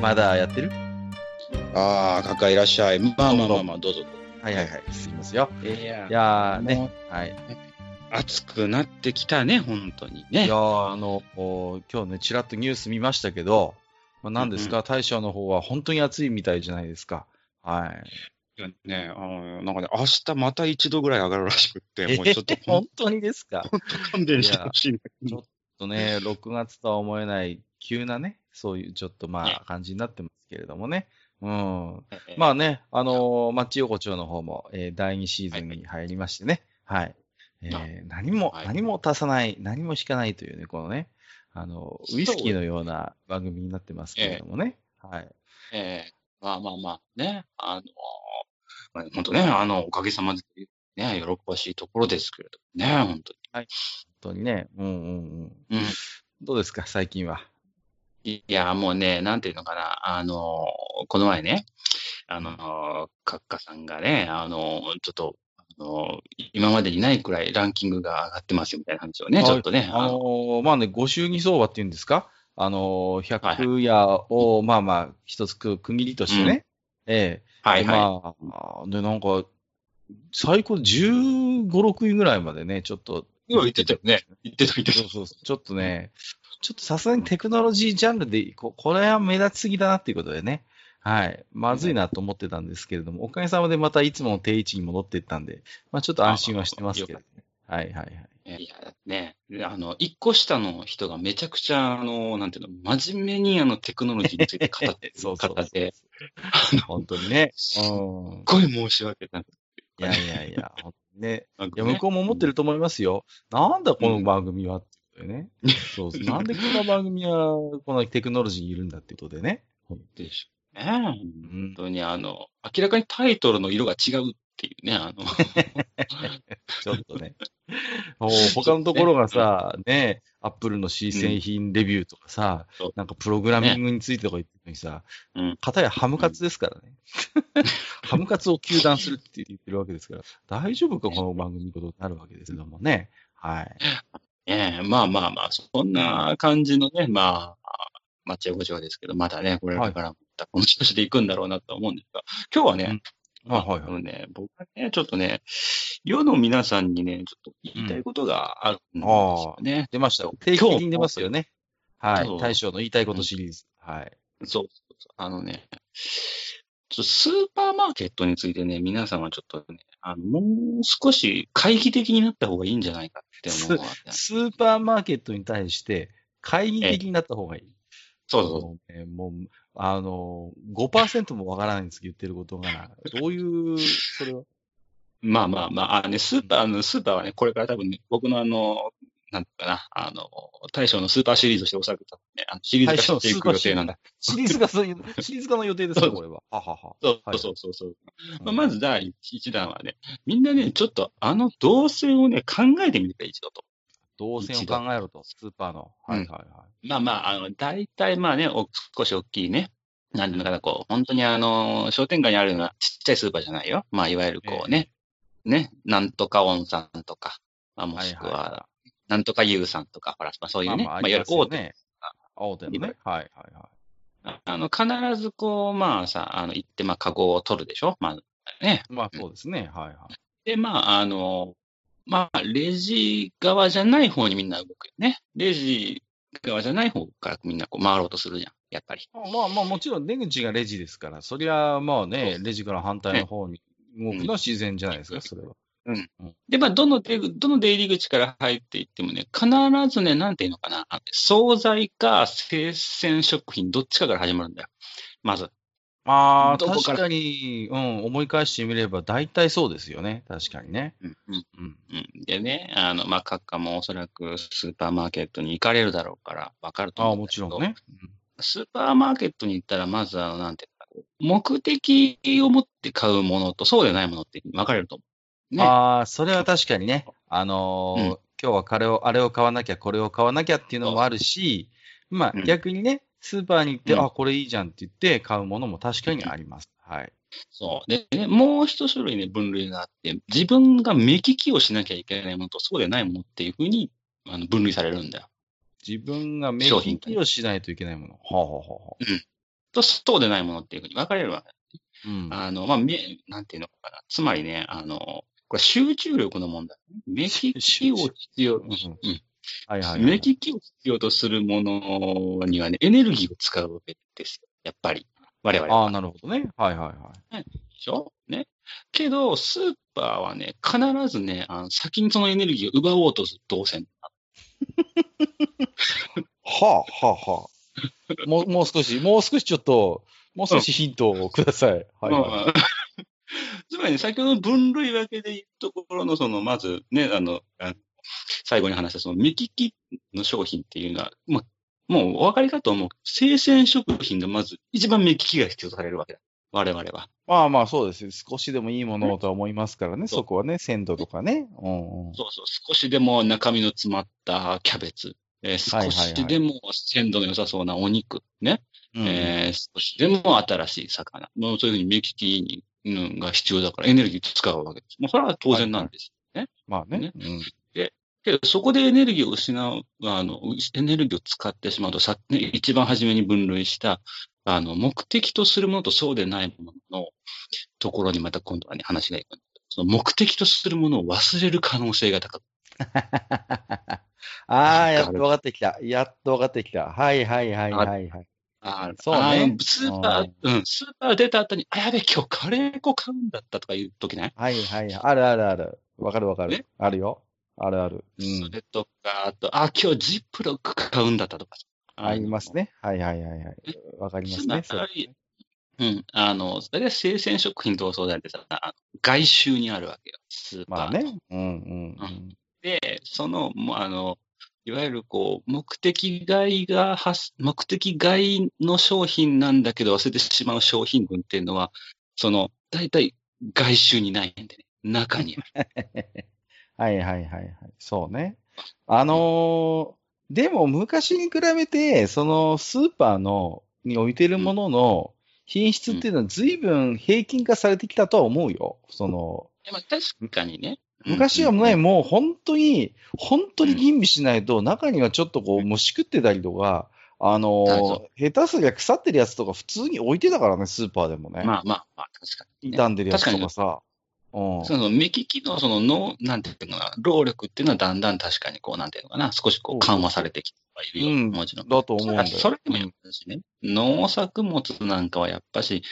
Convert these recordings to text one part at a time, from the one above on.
まだやってる？ああ、かかいらっしゃい。まあまあまあまあ、どうぞ。はいはいはい、すみますよ。いやいやね、はい。暑くなってきたね、本当にいね。やーあの、お今日ね、ちらっとニュース見ましたけど、まあ、何ですか、大将の方は本当に暑いみたいじゃないですか。はい。いやね、あの、なんかね、明日また一度ぐらい上がるらしくって、もうちょっとえ本当にですか？勘弁してほしいんだけどちょっとね、6月とは思えない急なね、そういうちょっとまねあ感じになってますけれどもね。うん。まあね、あのー、マッチ横丁の方も、えー第2シーズンに入りましてね。はい。えー何も、はい何も足さない、何も引かないというね、このね、あの、ウイスキーのような番組になってますけれどもね。はい。ええまあまあまあ、ね、あの、まあ本当ね、あの、おかげさまで、ね、喜ばしいところですけれどもね、本当本当にね。うんうんうん。に。うん。どうですか、最近は？いや、もうね、なんていうのかな、あの、この前ね、あの、カッカさんがね、あの、ちょっと、あの、今までにないくらいランキングが上がってますよみたいな話をね、ちょっとね、あのーまあね、ご祝儀相場っていうんですかあのー、100夜を、まあまあ、一つく区切りとしてね。ええはいはい。まあ、で、なんか、最高15、6位ぐらいまでね、ちょっと。今言ってたよね。言ってた言ってた。そうそう。ちょっとね、ちょっとさすがにテクノロジージャンルで、ここれは目立ちすぎだなっていうことでね。はい。まずいなと思ってたんですけれども、おかげさまでまたいつもの定位置に戻っていったんで、まあちょっと安心はしてますけどね。はいはいはい。いや、ね、あの、一個下の人がめちゃくちゃ、あの、なんていうの、真面目にあの、テクノロジーについて語って そうそうる方で、本当にね。すっうん。ごい申し訳ない。いやいやいや、ね。いや、向こうも思ってると思いますよ。なんだこの番組はってことでね。そうそう。なんでこの番組はこのテクノロジーにいるんだってことでね。でしょうね。うん本当にあの、明らかにタイトルの色が違うっていうね、あの、ちょっとね。もう他のところがさ、ね、アップルの新製品レビューとかさ、そうなんかプログラミングについてとか言ってるのにさ、うん片やハムカツですからね。ハムカツを求断するって言ってるわけですから、大丈夫かこの番組ことになるわけですけどもね。はい。ねまあまあまあ、そんな感じのね、まあ、町横丁ですけど、まだね、これからもまたこの調子で行くんだろうなと思うんですが、今日はね、あはいはい。あのね、僕はね、ちょっとね、世の皆さんにね、ちょっと言いたいことがあるんですよね。出ましたよ。定期的に出ますよね。はい。大将の言いたいことシリーズ。はい。そうそうそう。あのね、ちょスーパーマーケットについてね、皆さんはちょっとね、あの、もう少し懐疑的になった方がいいんじゃないかって思うスーパーマーケットに対して、懐疑的になった方がいい。そうそうそう。もうね、もう、あの、5%もわからないんです、言ってることが。どういう、それは？まあまあまあ、あのね、スーパー、あの、スーパーはね、これから多分ね、僕のあの、なんかな、あの、大将のスーパーシリーズとしておそらくね、あのシリーズ化していく予定なんだ。シリーズ化、そういう、シリーズ化の予定ですか、これは。ははは。そうはいそうそうそう。うんまあ、まず第一弾はね、みんなね、ちょっとあの動線をね、考えてみてくれ、一度と。動線を考えろと、スーパーの。はいはいはい。まあまあ、あの、大体まあね、お少し大きいね、なんていうのかな、こう、本当にあの、商店街にあるようなちっちゃいスーパーじゃないよ。まあ、いわゆるこうね、ね、なんとか温さんとか、まあ、もしくはいはいは、なんとかゆうさんとか、ほら、まあそういうね、まあ、まあまあ、いわゆる大手、ね。大手のね。はいはいはい。ああの、必ずこう、まあさ、あの、行って、まあ、カゴを取るでしょ？まあ、ね。まあそうですね。はいはい。で、まあ、あの、まあ、レジ側じゃない方にみんな動くよね。レジ側じゃない方からみんなこう回ろうとするじゃん、やっぱり。まあまあもちろん出口がレジですから、そりゃまあねそ、レジから反対の方に動くのは自然じゃないですか、それは。で、まあ、どの出口、どの出入り口から入っていってもね、必ずね、なんていうのかな、あ惣菜か生鮮食品、どっちかから始まるんだよ。まず。まあ、どこから確かに、うん、思い返してみれば大体そうですよね。確かにね。うん、うん、うん。うん。でね、あの、まあ、閣下もおそらくスーパーマーケットに行かれるだろうから、わかるとああ、思うんだけどもちろんね。スーパーマーケットに行ったら、まず、あの、なんていうか、目的を持って買うものと、そうでないものって分かれると思う。ね。ああ、それは確かにね。あのーうん今日はこれを、あれを買わなきゃ、これを買わなきゃっていうのもあるし、まあうん逆にね、スーパーに行って、うんあ、これいいじゃんって言って買うものも確かにあります。はい。そう。で、ね、もう一種類ね、分類があって、自分が目利きをしなきゃいけないものと、そうでないものっていうふうに、あの、分類されるんだよ。自分が目利きをしないといけないもの。はあ、はあはあはあと、そうでないものっていうふうに分かれるわけ。うん。あの、まあ、め、なんていうのかな。つまりね、あの、これ集中力の問題。目利きを必要、うんうんはいはい、はい。目利きを必要とするものにはね、エネルギーを使うわけですよ。やっぱり。我々は。ああ、なるほどね。はいはいはい。でしょ？ね。けど、スーパーはね、必ずね、あの先にそのエネルギーを奪おうとする動線。はあ、はあ、はあ。もう、もう少し、もう少しちょっと、もう少しヒントをください。はい、はい。ま あつまりね、先ほどの分類分けで言うところの、その、まずね、あの、あ最後に話したその目利きの商品っていうのは、まあ、もうお分かりかと思う。生鮮食品がまず一番目利きが必要とされるわけだ。我々は。まあまあそうですよ。少しでもいいものをとは思いますからね。そこはね、鮮度とかね。うんうん。そうそう、少しでも中身の詰まったキャベツ。えー少しでも鮮度の良さそうなお肉。ね。うんえー少しでも新しい魚。もうそういうふうに目利きに、うん、が必要だからエネルギー使うわけです。もうそれは当然なんです。まあね。ねうん。けど、そこでエネルギーを失う、あの、エネルギーを使ってしまうと、さ、ね、一番初めに分類した、あの、目的とするものとそうでないもののところにまた今度はね、話がいくその目的とするものを忘れる可能性が高く ああ、やっと分かってきた。やっと分かってきた。はいはいはいはいはい。あそうねスーパー、うん、スーパー出た後に、あ、やべ、今日カレー粉買うんだったとかいう時ね。はいはい。あるあるある。わかるわかるね。あるよ。あるある。うん。それとか、あと、あ、今日ジップロック買うんだったとか。ありますね。はいはいはいはい。わかりますね。うん。あの、大体生鮮食品とそうだってさ、外周にあるわけよ。スーパー。まあね。うんうんうん。で、その、もうあの、いわゆるこう、目的外が発、目的外の商品なんだけど忘れてしまう商品群っていうのは、その、大体外周にないんでね。中にある。はいはいはいはい。そうね。あのーでも昔に比べて、そのスーパーの、に置いてるものの品質っていうのは随分平均化されてきたとは思うよ。その、でまあ、確かにね。昔はね、うんもう本当に、本当に吟味しないと、中にはちょっとこう、虫食ってたりとか、あのはいーそ下手すりゃ腐ってるやつとか普通に置いてたからね、スーパーでもね。まあまあまあ、確かに、ね。傷んでるやつとかさ。うん。その目利きのその脳、なんていうのかな、労力っていうのはだんだん確かにこう、なんていうのかな、少しこう緩和されてきてはいるよ。うんもちろん。だと思うんだよ。それでもやっぱしね、農作物なんかはやっぱし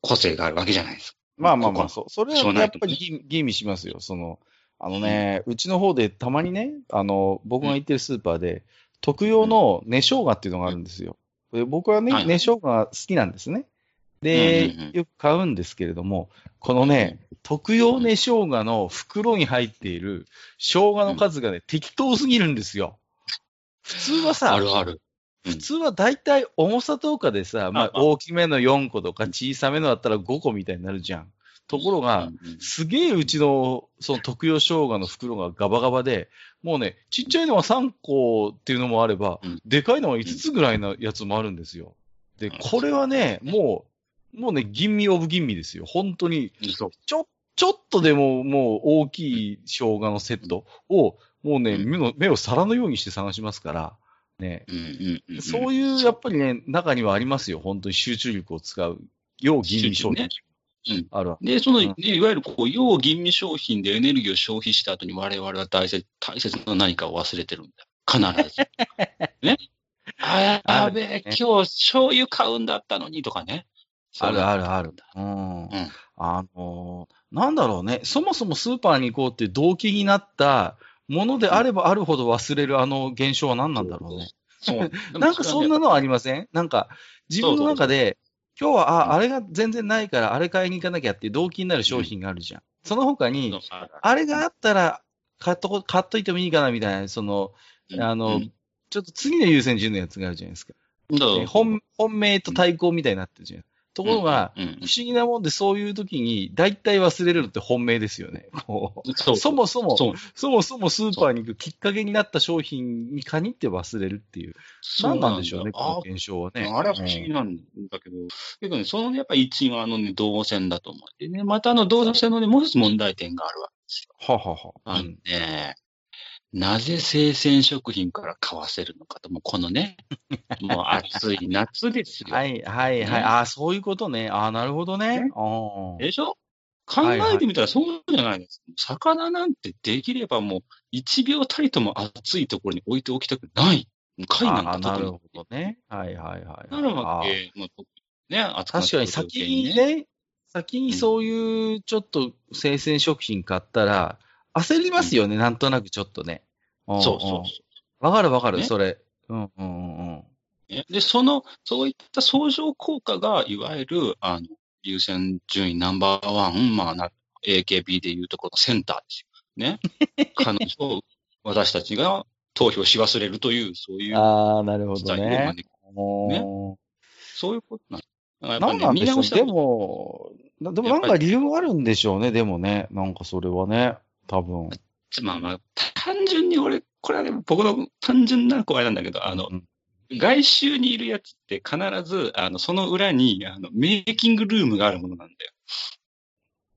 個性があるわけじゃないですか。まあまあまあ、こそう。それはやっぱり吟吟味しますよ。その、あのね、うちの方でたまにね、あの、僕が行ってるスーパーで、特用の根生姜っていうのがあるんですよ。で僕はね、はい根生姜が好きなんですね。で、うんうんうんよく買うんですけれども、このね、特用根生姜の袋に入っている生姜の数がね、適当すぎるんですよ。普通はさ、あるある。うん普通は大体重さとかでさ、まあ大きめの4個とか小さめのだったら5個みたいになるじゃん。ところが、うんうんすげえうちのその特用生姜の袋がガバガバで、もうね、ちっちゃいのは3個っていうのもあれば、うんでかいのは5つぐらいのやつもあるんですよ。で、うんこれはね、もう、もうね、吟味オブ吟味ですよ。本当に。ちょ、ちょっとでももう大きい生姜のセットを、もうね、うん目の、目を皿のようにして探しますから、ね、そういう、やっぱりね、中にはありますよ。本当に集中力を使う。要吟味商品。うんあるわ。で、その、うんねいわゆるこう、要吟味商品でエネルギーを消費した後に我々は大切、大切な何かを忘れてるんだよ。必ず。ね。あ、やべえ、ね今日醤油買うんだったのにとかね。あるあるある。うん。うんあのーなんだろうね。そもそもスーパーに行こうって動機になったものであればあるほど忘れるあの現象は何なんだろうね。そう。なんかそんなのありません？なんか、自分の中で、今日は、うんあ、あれが全然ないから、あれ買いに行かなきゃって動機になる商品があるじゃん。その他に、あれがあったら、買っとこ、買っといてもいいかなみたいな、その、あの、うんちょっと次の優先順のやつがあるじゃないですか。本、本命と対抗みたいになってるじゃん。ところが、うんうん不思議なもんでそういう時に大体忘れるのって本命ですよね。そうそもそも、そうそもそもスーパーに行くきっかけになった商品に限って忘れるっていう。何なんでしょうね、この現象はね。あれは不思議なんだけど、けどね、そのね、やっぱり一因はあのね、動線だと思う。でね、またあの動線のね、もう一つ問題点があるわけですよ。ははは。あのね、なぜ生鮮食品から買わせるのかと、もうこのね、もう暑い夏ですよ。はい、はい、はい。ねああ、そういうことね。ああ、なるほどねね。ああ。でしょ？考えてみたらそうじゃないです。魚なんてできればもう1秒たりとも暑いところに置いておきたくない。貝なんああ、なか特にるほどね。はい、はい、はい。なるわああけ。もう特にね、暑くなって確かに先にね、先にそういうちょっと生鮮食品買ったら、焦りますよね、なんとなくちょっとね。んそうそうんわかるわかる、ねそれ。うんうんうんで、その、そういった相乗効果が、いわゆる、あの、優先順位ナンバーワン、まあな、AKB でいうところのセンターですよ。ね。彼女を私たちが投票し忘れるという、そういうああ、なるほどね。招く。もそういうことなんでなんやっぱね、見なんでしょうでも、なでもなんか理由あるんでしょうね、でもね。なんかそれはね、多分。まあまあ、単純に俺、これはね、僕の単純な声なんだけど、あの、うん外周にいるやつって必ず、あの、その裏に、あの、メイキングルームがあるものなんだよ。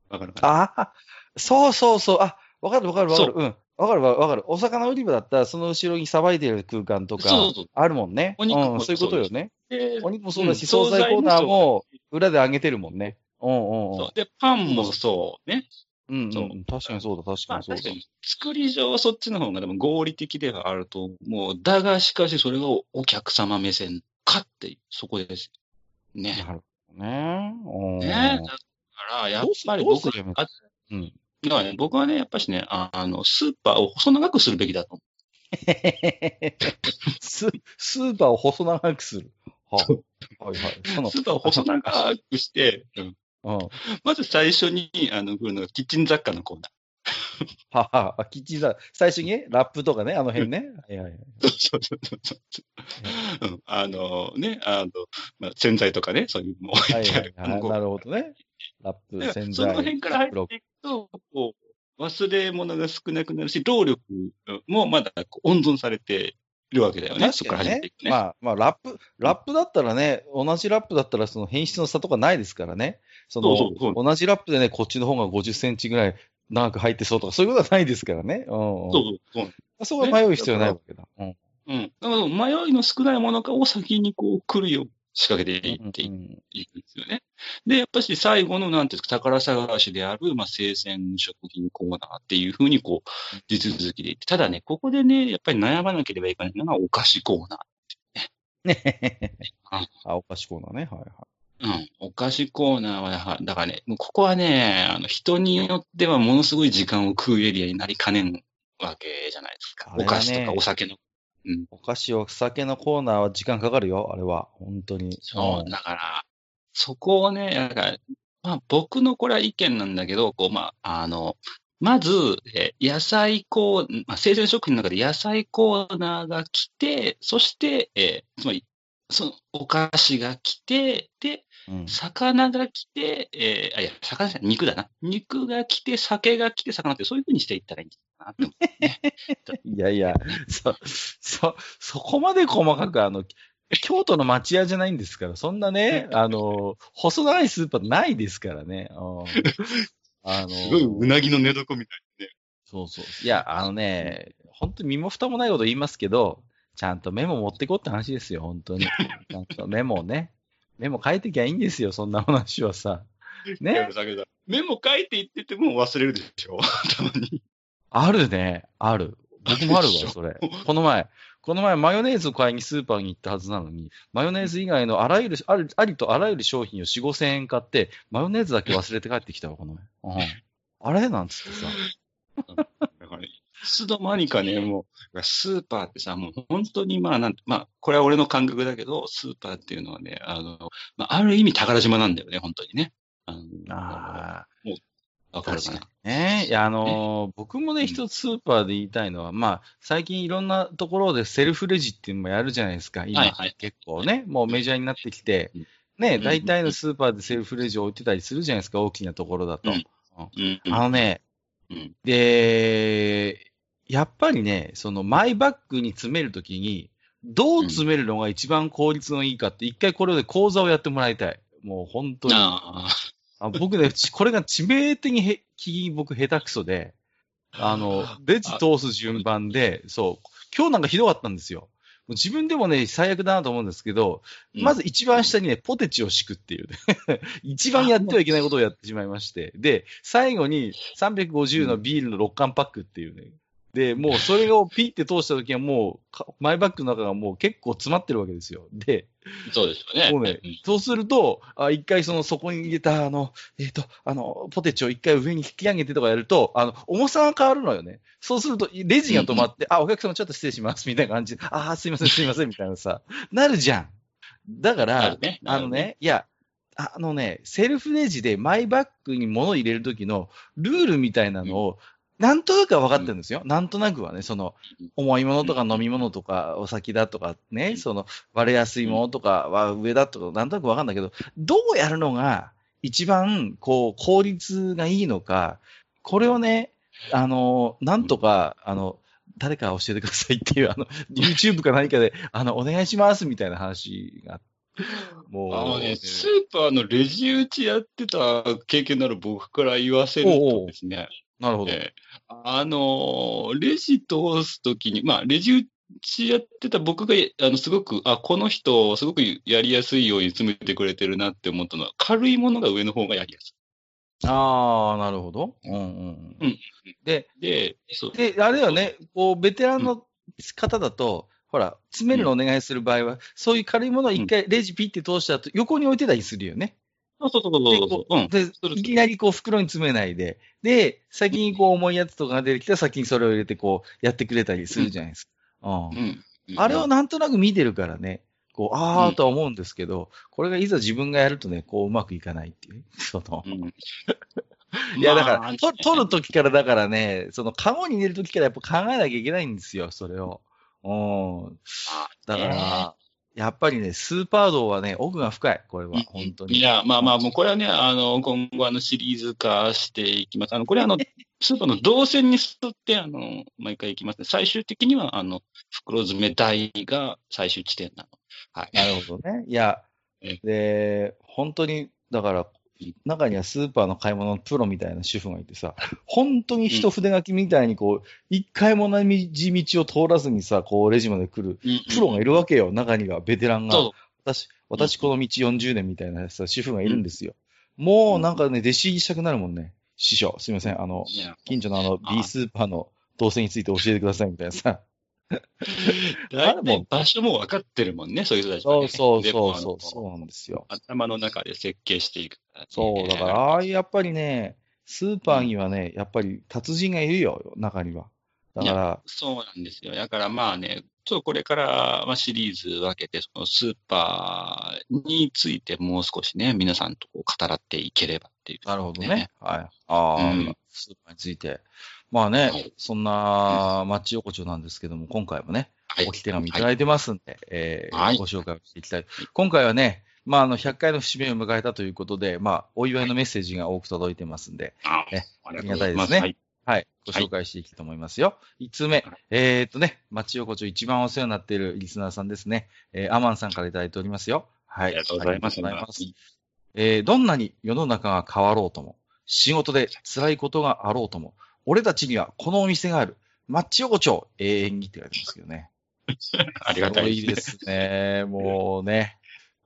わかるかな？ああ、そうそうそう。あ、わかるわかるわかる。そううん。わかるわかる。お魚売り場だったら、その後ろにさばいてる空間とかそうそう、あるもんね。お肉もうん、そういうことよね。でお肉もそうだし、うん惣菜コーナー惣も裏で揚げてるもんね。うんうんうんそう。で、パンもそうね。うんそううん。確かにそうだ、確かまあにそうだ確か。に、作り上はそっちの方がでも合理的ではあると思う。だが、しかしそれがお客様目線かってそこです。ね。なるほどね。うんね。だから、やっぱり僕すればいいあうん。だからね、僕はね、やっぱしね、ああの、スーパーを細長くするべきだと思 ススーパーを細長くする。はあ、はいはい。スーパーを細長くして、うんうん。まず最初に、あの、来るのがキッチン雑貨のコーナー。はは、あキッチンだ。最初に？ね、ラップとかね、あの辺ね。はいはいはい。そうそうそうそう。うん、あのね、あの、まあ、洗剤とかね、そういうのも置いてある。はいはいはい。なるほどね。ラップ、洗剤。その辺から入っていくと、こう、忘れ物が少なくなるし、労力もまだ温存されているわけだよね。そこから確かにね始めていく。ね。まあ、まあ、ラップ、ラップだったらね、同じラップだったらその変質の差とかないですからね。その、そうそうそう同じラップでね、こっちの方が50センチぐらい長く入ってそうとか、そういうことはないですからね。うん、うん。そうそうそう。そこは迷う必要ないわけだ。うん。うん。だから迷いの少ないものかを先にこう来るよう仕掛けていっていくうんんですよね。で、やっぱし最後のなんていうか、宝探しである、まあ、生鮮食品コーナーっていうふうにこう、地続きでいって。ただね、ここでね、やっぱり悩まなければいけないのがお菓子コーナ あ、お菓子コーナーね。はいはい。ー。うん。お菓子コーナーはやは、だからね、もうここはね、あの、人によってはものすごい時間を食うエリアになりかねんわけじゃないですか。ねお菓子とかお酒の。お菓子、お酒のコーナーは時間かかるよ、あれは。本当に。そう、んだから、そこをね、だから、まあ僕のこれは意見なんだけど、こう、まあ、あの、まず、えー野菜コー、まあ、生鮮食品の中で野菜コーナーが来て、そして、えーつまり、そのお菓子が来て、で、うん魚が来て、えーあ、いや、魚じゃない肉だな。肉が来て、酒が来て、魚って、そういう風にしていったらいいんかなって思うね。いやいや、そ、そ、そこまで細かく、あの、京都の町屋じゃないんですから、そんなね、あの、細長いスーパーないですからね。うんあの、すごいうなぎの寝床みたいなね。そうそう。いや、あのね、本当に身も蓋もないこと言いますけど、ちゃんとメモ持ってこうって話ですよ、本当に。ちゃんとメモをね。メモ書いてきゃいいんですよ、そんな話はさ。ね？メモ書いていってても忘れるでしょ？たまに。あるね、ある。僕もあるわ、それ。この前、この前マヨネーズを買いにスーパーに行ったはずなのに、マヨネーズ以外のあらゆる、あるありとあらゆる商品を4、5千円買って、マヨネーズだけ忘れて帰ってきたわ、この前。うん。あれ？なんつってさ。つの間にかね、もう、スーパーってさ、もう本当にまあ、なんて、まあ、これは俺の感覚だけど、スーパーっていうのはね、あの、まあ、ある意味宝島なんだよね、本当にね。あのああ。わかるかな？ね。いや、あのー僕もね、一つスーパーで言いたいのは、まあ、最近いろんなところでセルフレジっていうのもやるじゃないですか、今、はいはい。結構ね、もうメジャーになってきて。うん、ね、うん。大体のスーパーでセルフレジを置いてたりするじゃないですか、大きなところだと。うん。うん。あのね、うんで、やっぱりね、そのマイバッグに詰めるときに、どう詰めるのが一番効率のいいかって、一回これで講座をやってもらいたい。もう本当に。ああ僕ね、ちこれが致命的にへき僕下手くそで、あの、レジ通す順番で、そう、今日なんかひどかったんですよ。自分でもね、最悪だなと思うんですけど、うんまず一番下にね、ポテチを敷くっていうね。一番やってはいけないことをやってしまいまして。で、最後に350のビールの6缶パックっていうね。で、もうそれをピッて通した時はもうか、マイバッグの中がもう結構詰まってるわけですよ。で、あ、そうですよね。もうね、そうすると、あ一回そのそこに入れた、あの、えっ、と、あの、ポテチを一回上に引き上げてとかやると、あの、重さが変わるのよね。そうすると、レジが止まって、あ、お客様ちょっと失礼します、みたいな感じで、あー、すいません、すいません、みたいなさ、なるじゃん。だからなる、ねあのね、いや、あのね、セルフレジでマイバッグに物を入れるときのルールみたいなのを、なんとなくは分かってるんですよ。なんとなくはね、その、重いものとか飲み物とかお酒だとかね、その割れやすいものとかは上だとか、なんとなく分かんないけど、どうやるのが一番こう効率がいいのか、これをね、あの、なんとか、あの、誰か教えてくださいっていう、あの、YouTube か何かで、あの、お願いしますみたいな話が、もう、あのね、スーパーのレジ打ちやってた経験のある僕から言わせるとですね、なるほど。えーあのー、レジ通すときに、まあ、レジ打ちやってた僕が、あの、すごく、あ、この人、すごくやりやすいように詰めてくれてるなって思ったのは、軽いものが上の方がやりやすああ、なるほど。うんうん。うんで、い。で。で、あれよね、こう、ベテランの方だと、ほら、詰めるのお願いする場合は、そういう軽いものを一回レジピッて通した後、横に置いてたりするよね。そうそうそうそうそう。うん。で、いきなりこう袋に詰めないで、で、先にこう重いやつとかが出てきたら先にそれを入れてこうやってくれたりするじゃないですか。うんうん。あれをなんとなく見てるからね、こう、あうんーとは思うんですけど、これがいざ自分がやるとね、こううまくいかないっていうね。その、うん。いやだから、まあと取るときからだからね、そのカゴに入れるときからやっぱ考えなきゃいけないんですよ、それを。うん。だから、やっぱりね、スーパー道はね、奥が深い、これは、本当に。いや、まあまあ、もうこれはね、あの、今後、あの、シリーズ化していきます。あの、これはあの、スーパーの動線に沿って、あの、毎回いきますね。最終的には、あの、袋詰め台が最終地点なの。はい。なるほどね。いやえ、で、本当に、だから、中にはスーパーの買い物のプロみたいな主婦がいてさ、本当に一筆書きみたいにこう、一回も同じ道を通らずにさ、こう、レジまで来るプロがいるわけよ、中には、ベテランが。そ私、私この道40年みたいなさ、主婦がいるんですよ。もうなんかね、弟子入りしたくなるもんね。師匠、すみません、あの近所のあの、あ B スーパーの動線について教えてくださいみたいなさ。大体場所も分かってるもんね、そういう人たちはね、そうそうそうそう、なんですよ。頭の中で設計していくね、そう、だから、ああやっぱりね、スーパーにはね、やっぱり達人がいるよ、中には。だから、そうなんですよ。だからまあね、ちょっとこれからまあシリーズ分けて、そのスーパーについてもう少しね、皆さんとこう語らっていければっていう、なるほどね。はい。ああ、うんスーパーについて。まあね、はいそんな町横丁なんですけども、今回もね、はい置き手紙いただいてますんで、えーはいご紹介をしていきたい。今回はね、まあ、あの、100回の節目を迎えたということで、まあ、お祝いのメッセージが多く届いてますんで、あねありがとうございます。ありがたいですねはい。はい。ご紹介していきたいと思いますよ。5つ目。えーっとね、町横丁一番お世話になっているリスナーさんですね。えーアマンさんからいただいておりますよ。はい。ありがとうございます。ありがとうございます。えーどんなに世の中が変わろうとも、仕事で辛いことがあろうとも、俺たちにはこのお店がある。マッチ横丁、永遠にって書いてますけどね。ありがたいで。ですすね。もうね。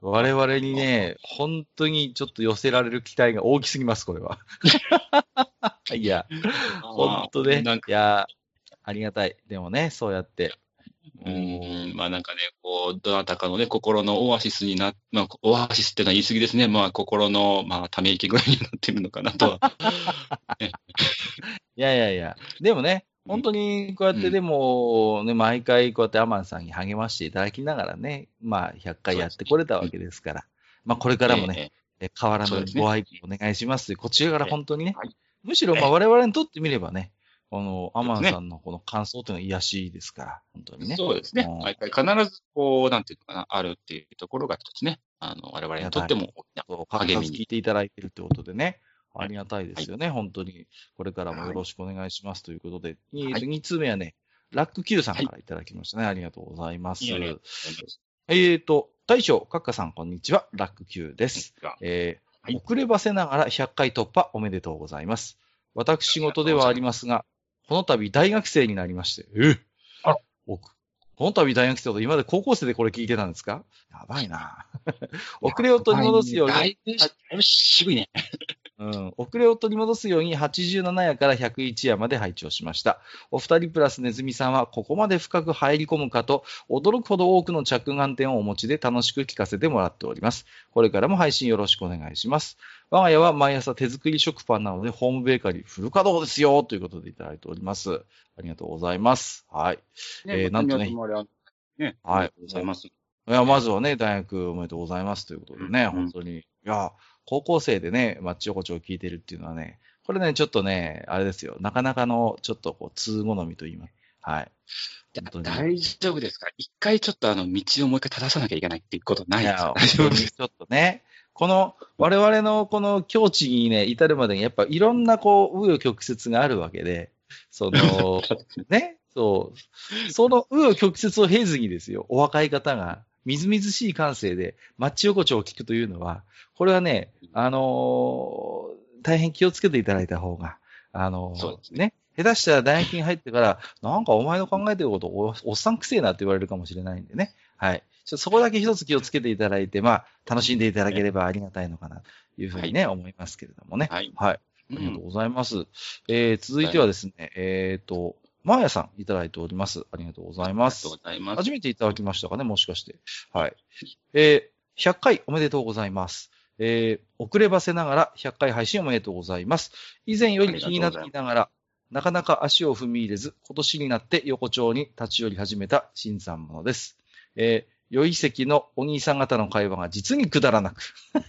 我々にね、本当にちょっと寄せられる期待が大きすぎます、これは。いや、本当ね。いや、ありがたい。でもね、そうやって。うん、まあなんかね、こう、どなたかのね、心のオアシスにな、まあ、オアシスってのは言い過ぎですね。まあ、心の、まあ、ため息ぐらいになってるのかなとは。いやいやいや、でもね、本当にこうやってでも、ね、毎回こうやってアマンさんに励ましていただきながらね、まあ、100回やってこれたわけですから、まあ、これからもね、えええ変わらぬご愛顧お願いします。こちらから本当にね、はい。むしろ、まあ、え我々にとってみればね、この、アマンさんのこの感想というのは癒しですから、本当にね。そうですねうん。毎回必ず、こう、なんていうのかな、あるっていうところが一つね、あの、我々にとっても大きなそう、励みに聞いていただいてるってことでね。ありがたいですよね、本当に。これからもよろしくお願いしますということで。えーと2通目はね、ラック Q さんからいただきましたね。ありがとうございます。えーと、大将、カッカさん、こんにちは。ラック Q です。えーはい遅ればせながら100回突破おめでとうございます。私事ではありますが、この度大学生になりまして、え？あこの度大学生と今まで高校生でこれ聞いてたんですか？やばいな。遅れを取り戻すように、渋いね。うん。遅れを取り戻すように87夜から101夜まで拝聴しました。お二人プラスネズミさんはここまで深く入り込むかと驚くほど多くの着眼点をお持ちで楽しく聞かせてもらっております。これからも配信よろしくお願いします。我が家は毎朝手作り食パンなのでホームベーカリーフル稼働ですよということでいただいております。ありがとうございます。はい。えーなんとねね、はいありがとうございます。いや、まずはね、大学おめでとうございますということでね、うん本当に。いや、高校生でね、マッチ横丁を聞いてるっていうのはね、これね、ちょっとね、あれですよ、なかなかの、ちょっとこう、通好みと言います。はい。大丈夫ですか？一回ちょっとあの、道をもう一回正さなきゃいけないっていうことないいですか？や、大丈夫ですちょっとね、この、我々のこの境地にね、至るまでに、やっぱいろんなこう、紆余曲折があるわけで、その、ね、そう、その紆余曲折を経ずにですよ、お若い方が、みずみずしい感性で、マッチ横丁を聞くというのは、これはね、あのー大変気をつけていただいた方が、あのーそうですね、下手したら大学に入ってから、なんかお前の考えてることお、おっさんくせえなって言われるかもしれないんでね。はい。ちょそこだけ一つ気をつけていただいて、まあ、楽しんでいただければありがたいのかな、というふうにね、思いますけれどもね。はい。はい。ありがとうございます。えー、続いてはですね、えっ、と、マーヤさんいただいております。ありがとうございますありがとう。ございます。初めていただきましたかね、もしかして。はい。えー、100回おめでとうございます。えー、遅ればせながら100回配信おめでとうございます。以前より気になっていながら、なかなか足を踏み入れず、今年になって横丁に立ち寄り始めた新参者です。えー、良い席のお兄さん方の会話が実にくだらなく、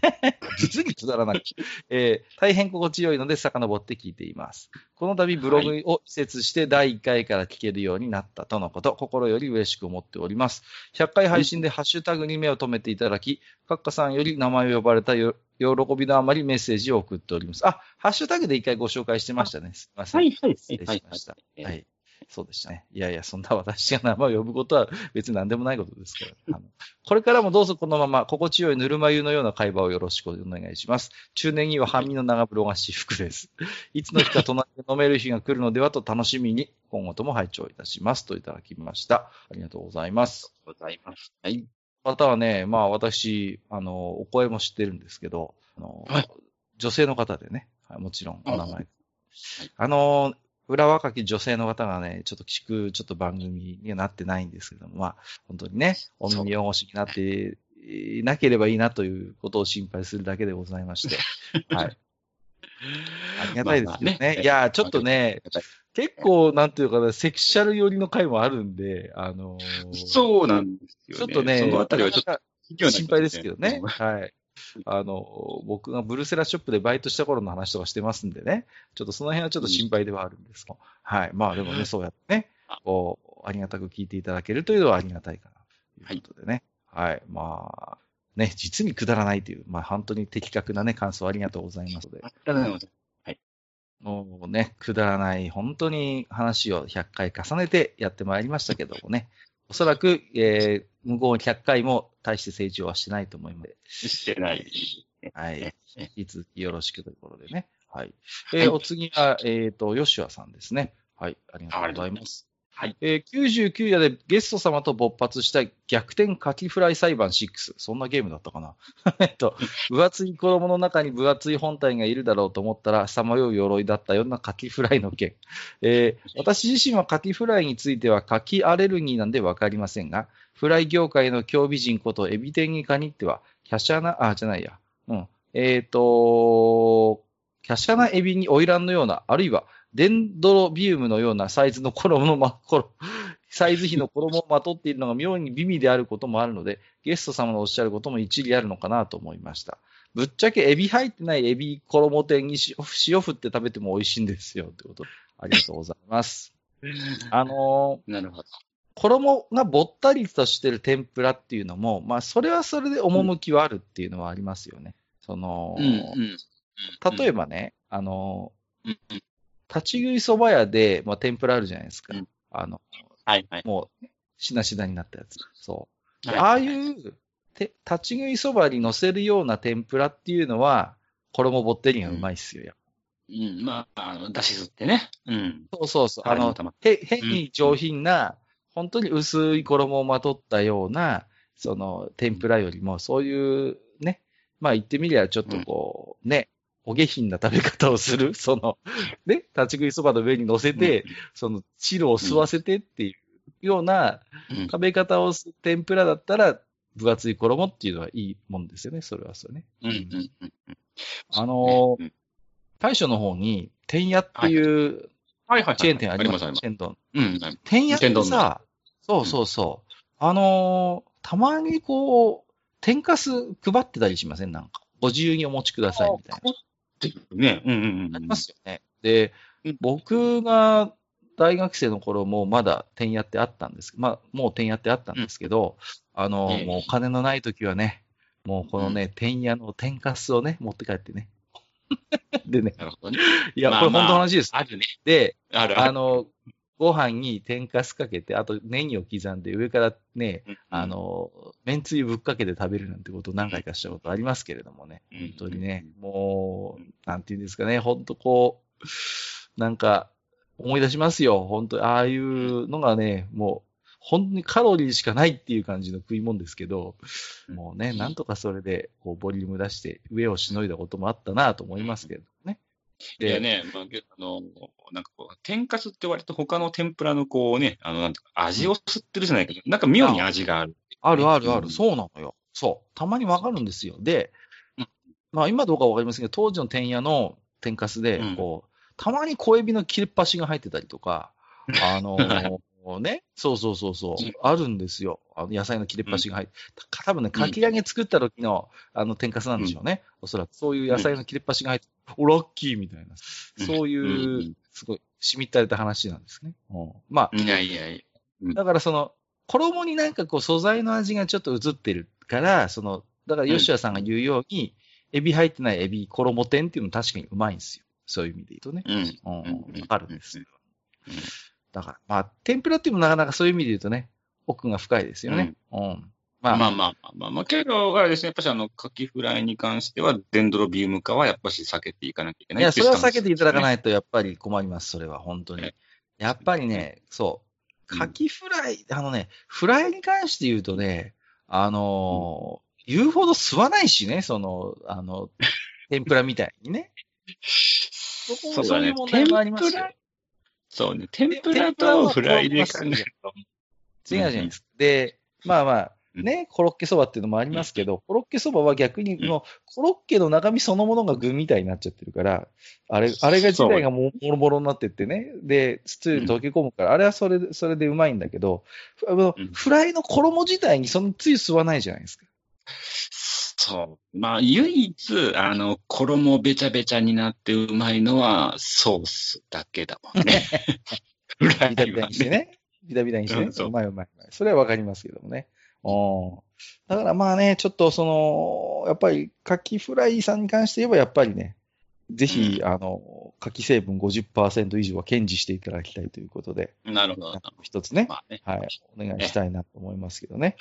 実にくだらなく、えー大変心地よいので遡って聞いています。この度ブログを施設して第1回から聞けるようになったとのこと、心より嬉しく思っております。100回配信でハッシュタグに目を留めていただき、カッカさんより名前を呼ばれたよ喜びのあまりメッセージを送っております。あ、ハッシュタグで一回ご紹介してましたね。すみません。はい、はい、失礼しました。はいはい。そうでしたね。いやいや、そんな私が名前を呼ぶことは別に何でもないことですから。あのこれからもどうぞこのまま心地よいぬるま湯のような会話をよろしくお願いします。中年には半身の長風呂が私服です。いつの日か隣で飲める日が来るのではと楽しみに今後とも拝聴いたしますといただきました。ありがとうございます。ございます。はい。方はね、まあ私、あの、お声も知ってるんですけど、あの、はい女性の方でね、はいもちろんお名前。はいあの、裏若き女性の方がね、ちょっと聞く、ちょっと番組にはなってないんですけども、まあ、本当にね、お耳汚しになっていなければいいなということを心配するだけでございまして、はい。ありがたいですよまあまね。あねいや、ちょっとね、結構、なんていうかな、セクシャル寄りの回もあるんで、あのーそうなんですよね。ちょっとね、そのあたりはちょっと心配ですけどね。はい。あの、僕がブルセラショップでバイトした頃の話とかしてますんでね。ちょっとその辺はちょっと心配ではあるんですが。はい。まあでもね、そうやってね、こう、ありがたく聞いていただけるというのはありがたいかな。ということでね。はい。まあ、ね、実にくだらないという、まあ本当に的確なね、感想ありがとうございますので。ありがとうございます。もうね、くだらない、本当に話を100回重ねてやってまいりましたけどもね。おそらく、えー、向こう100回も大して成長はしてないと思います。してない。はいね。引き続きよろしくということでね。はい。はいえーお次は、えっ、と、ヨシュアさんですね。はい。ありがとうございます。はい。えー99夜でゲスト様と勃発した逆転カキフライ裁判6。そんなゲームだったかな えっと、分厚い衣の中に分厚い本体がいるだろうと思ったら、さまよう鎧だったようなカキフライの件。えー私自身はカキフライについてはカキアレルギーなんでわかりませんが、フライ業界の競美人ことエビ天に限っては、キャシャナ、あ、じゃないや。うん。えっ、と、キャシャナエビにオイランのような、あるいはデンドロビウムのようなサイズの衣のま、衣サイズ比の衣をまとっているのが妙に美味であることもあるので、ゲスト様のおっしゃることも一理あるのかなと思いました。ぶっちゃけエビ入ってないエビ衣天に塩塩振って食べても美味しいんですよ。ということで、ありがとうございます。あのーなるほど。衣がぼったりとしてる天ぷらっていうのも、まあ、それはそれで趣はあるっていうのはありますよね。その、うんうん。例えばね、あの、うんうん。立ち食いそば屋で、まあ、天ぷらあるじゃないですか。うんあの、はいはい。もう、しなしなになったやつ。そう。はいああいう、て立ち食いそばに乗せるような天ぷらっていうのは、衣ぼってりがうまいっすよ。やっぱうん、まあ、あの、だし吸ってね。うん。そうそうそう。あの、へ変に上品な、本当に薄い衣をまとったような、その、天ぷらよりも、そういう、ね、まあ言ってみりゃ、ちょっとこう、ね、お下品な食べ方をする、その、ね、立ち食いそばの上に乗せて、その、汁を吸わせてっていうようなうん、食べ方をする天ぷらだったら、分厚い衣っていうのはいいもんですよね、それはそれね。うん、うん、うん。あのうん大将の方に、天屋っていうはいはい。チェーン店ありますあります、チェーン店。うん。天屋って天丼さ、そうそうそう。あのーたまにこう、天かす配ってたりしません？なんか。ご自由にお持ちくださいみたいな。っていうね。うんうんうん。ありますよね。でうん、僕が大学生の頃もまだ天屋ってあったんです。まあ、もう天屋ってあったんですけど、あのーええもうお金のない時はね、もうこのね、天屋の天かすをね、持って帰ってね。でね、なるほどね。いや、まあこれ本当の話です。あるね。で、ある。あの、ご飯に天かすかけて、あとネギを刻んで上からね、うんあ、の、めんつゆぶっかけて食べるなんてことを何回かしたことありますけれどもね。うん本当にね、もう、なんていうんですかね、本当こう、なんか、思い出しますよ。本当ああいうのがね、もう、本当にカロリーしかないっていう感じの食い物ですけど、もうね、なんとかそれで、こう、ボリューム出して、上をしのいだこともあったなと思いますけれどもね。いやね、まあ、けあの、なんかこう、天かすって割と他の天ぷらのこうね、あの、なんていうか、味を吸ってるじゃないけど、なんか妙に味がある。あるあるある。うんそうなのよ。そう。たまにわかるんですよ。でうん、まあ今どうかわかりませんけど、当時の天屋の天かすでうん、こう、たまに小エビの切れっ端が入ってたりとか、あのー ね、そうそうそうそううん、あるんですよ。あの野菜の切れっ端が入って、た多分ね、かき揚げ作った時の、あの、天かすなんでしょうね。おそらく、そういう野菜の切れっ端が入って、お、ラッキーみたいな、そういうんうう、んすごい、しみったれた話なんですね。うんまあ、いやいやいや。だからその、衣になんかこう素材の味がちょっと映ってるから、その、だから吉谷さんが言うように、エビ入ってないエビ衣天っていうの確かにうまいんですよ。そういう意味で言うとね。うん。うん、わかるんですよ。うんだから、まあ、天ぷらっていうのもなかなかそういう意味で言うとね、奥が深いですよね。うん。まあ、まあまあまあまあ、まあ、けど、あれですね、やっぱしあの、カキフライに関しては、デンドロビウム化はやっぱし避けていかなきゃいけないい。や、それは避けていただかい。ないとやっぱり困ります、それは、本当にね。やっぱりね、そう。うんカキフライ、あのね、フライに関して言うとね、あのー言うほど吸わないしね、その、あの、天ぷらみたいにね。そこそうだねそういう問題もありますよそうね、天ぷらとフライで考えると。違うじゃないですか。で、まあまあ、うんね、コロッケそばっていうのもありますけど、コロッケそばは逆に、うんもう、コロッケの中身そのものが具みたいになっちゃってるから、あれ、あれが自体がもうボロボロになってってね、で、つつゆに溶け込むから、あれはそれで、それでうまいんだけど、フライの衣自体にそのつゆ吸わないじゃないですか。そう。まあ、唯一、あの、衣べちゃべちゃになってうまいのは、ソースだけだもんね。フラビタビタイはにしてね。ビタビタにしてね。うまいうまいうまい。それはわかりますけどもね。うん。だからまあね、ちょっとその、やっぱり、カキフライさんに関して言えば、やっぱりね、ぜひ、うあの、カキ成分50%以上は堅持していただきたいということで、なるほど。一つね、まあね。はい、お願いしたいなと思いますけどね。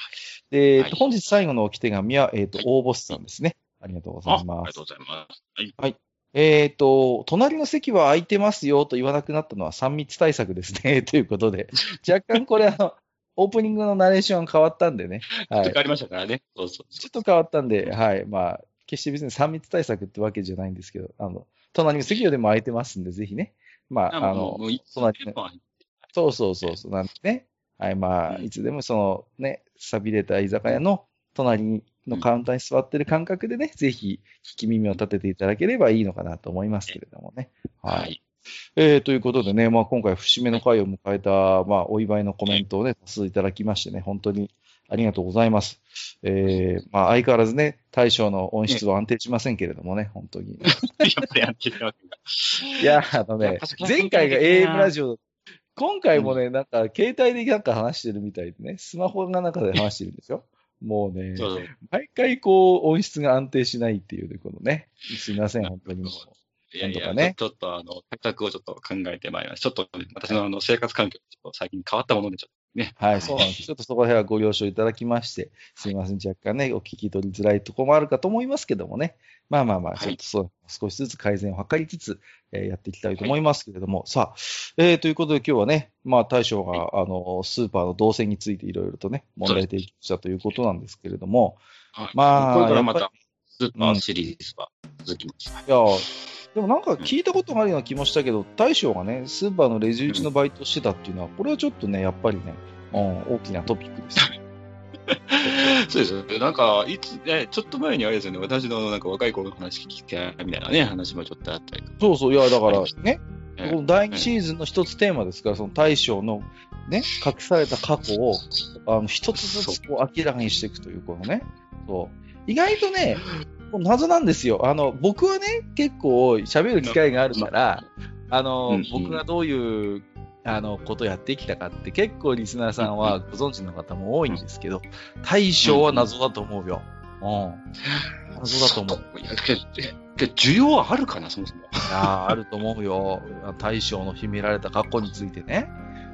で、はい本日最後の置き手紙は、えっ、と、大ボスさんですね。ありがとうござあ、あいますりがと。うございます。はい。えっ、と、隣の席は空いてますよと言わなくなったのは3密対策ですね。ということで、若干これあの、オープニングのナレーション変わったんでね。はい。ちょっと変わりましたからね。そうそうちょっと変わったんで、はい。まあ、決して別に3密対策ってわけじゃないんですけど、あの、隣の席でも空いてますんで、ぜひね。まあ、あの、隣のそうそうそうそう、なんでね。はい、まあ、うんいつでもそのね、錆びれた居酒屋の隣のカウンターに座ってる感覚でね、ぜひ聞き耳を立てていただければいいのかなと思いますけれどもね。はい。はい。えーということでね、まあ、今回節目の回を迎えた、まあ、お祝いのコメントをね、多数いただきましてね、本当にありがとうございます。えー、まあ、相変わらずね、大将の音質は安定しませんけれどもね、本当に。いや、あのね、前回が AM ラジオ、今回もね、なんか、携帯でなんか話してるみたいでね、スマホの中で話してるんですよ。もうね。毎回こう、音質が安定しないっていうね、このね、すいません、本当にもう。いやいや、ねちょっとあの、対策をちょっと考えてまいりました。ちょっとね、私のあの生活環境、ちょっと最近変わったもので、ちょっとね。はい、そうなんです。ちょっとそこら辺はご了承いただきまして、すいません、若干ね、お聞き取りづらいところもあるかと思いますけどもね。まあまあまあ、はいちょっとそう、少しずつ改善を図りつつ、えーやっていきたいと思いますけれども、さあ、えーということで今日はね、まあ大将が、あの、スーパーの動線についていろいろとね、問題提起したということなんですけれども、はいまあこれからまたスーパーシリーズは続きます。いや、でもなんか聞いたことがあるような気もしたけど、大将がね、スーパーのレジ打ちのバイトをしてたっていうのは、これはちょっとね、やっぱりね、うん、大きなトピックです。ね。そうです。なんか、いつ、ね、ちょっと前にあれですよね、私のなんか若い頃の話聞きたいみたいなね、話もちょっとあったり。そうそう、いや、だからね、えこの第2シーズンの一つテーマですから、その大将のね、隠された過去を、あの、一つずつこう明らかにしていくという、このね、そう。意外とね、謎なんですよ。あの、僕はね、結構喋る機会があるから、あの、僕がどういう、あの、ことやってきたかって結構リスナーさんはご存知の方も多いんですけど、大将は謎だと思うよ。うん。謎だと思う。いや需要はあるかな、そもそも。いやーあると思うよ。大将の秘められた過去についてね。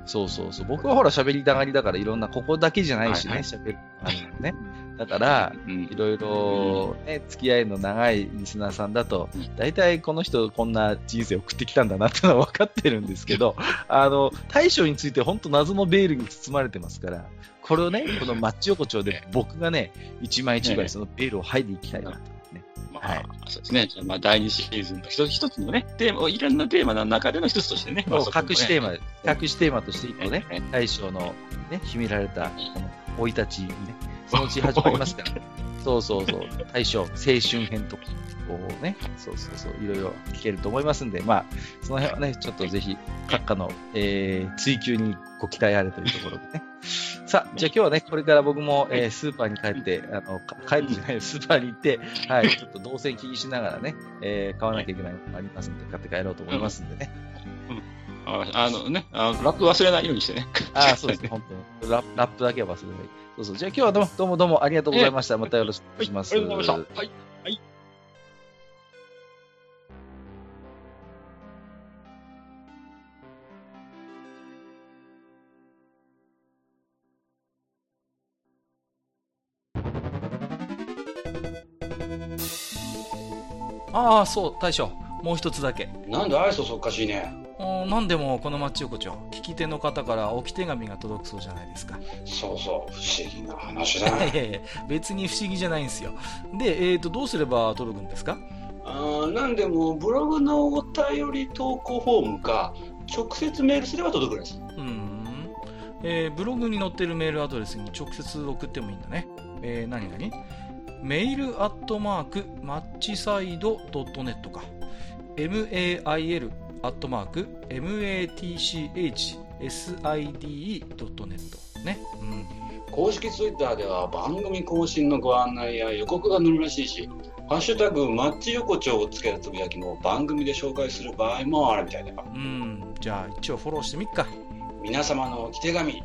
そうそうそう。僕はほら喋りたがりだからいろんな、ここだけじゃないしね、はい喋、るね。だから、うんいろいろね、付き合いの長いリスナーさんだとうん、大体この人こんな人生を送ってきたんだなっていうのは分かってるんですけど、あの、大将について本当謎のベールに包まれてますから、これをね、このマッチ横丁で僕がね、一枚一枚そのベールを剥いでいきたいなと。ね、まあ、はいそうですね。まあ、第2シーズンの一つ一つのね、テーマ、いろんなテーマの中での一つとしてね。まあもう隠しテーマ、隠しテーマとして一個ね、ね。大将のね、秘められた、この、生い立ちにね、そのうち始まりますから。そうそうそう。大将、青春編とか、こうね、そうそうそう、いろいろ聞けると思いますんで、まあ、その辺はね、ちょっとぜひ、閣下の、えー、追求にご期待あれというところでね。さあ、じゃあ今日はね、これから僕も、えー、スーパーに帰って、あの、か帰ってじゃない、スーパーに行って、はい、ちょっと動線気にしながらね、えー、買わなきゃいけないものがありますんで、買って帰ろうと思いますんでね。ああのねあの、ラップ忘れないようにしてね。ああ、そうですね、本当にラ。ラップだけは忘れない。そうそう。じゃあ今日はどうもどうもどうもありがとうございました。またよろしくお願いします。ありがとうございました。はい。ああ、そう、大将。もう一つだけ。なんで愛想そっかしいね。うんなんでもこの町横丁、聞き手の方から置き手紙が届くそうじゃないですか。そうそう、不思議な話だ いやいや別に不思議じゃないんですよ。で、えっ、と、どうすれば届くんですか？あーなんでも、ブログのお便り投稿フォームか、直接メールすれば届くらしい。うん。えーブログに載ってるメールアドレスに直接送ってもいいんだね。えー、何々？メールアットマークマッチサイドドットネットか。mail アットマーク matchside ドットネット。ね。うん。公式ツイッターでは番組更新のご案内や予告が載るらしいし、ハッシュタグマッチ横丁をつけたつぶやきも番組で紹介する場合もあるみたいだよ。うん。じゃあ一応フォローしてみっか。皆様のお手紙、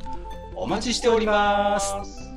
おお待ちしております。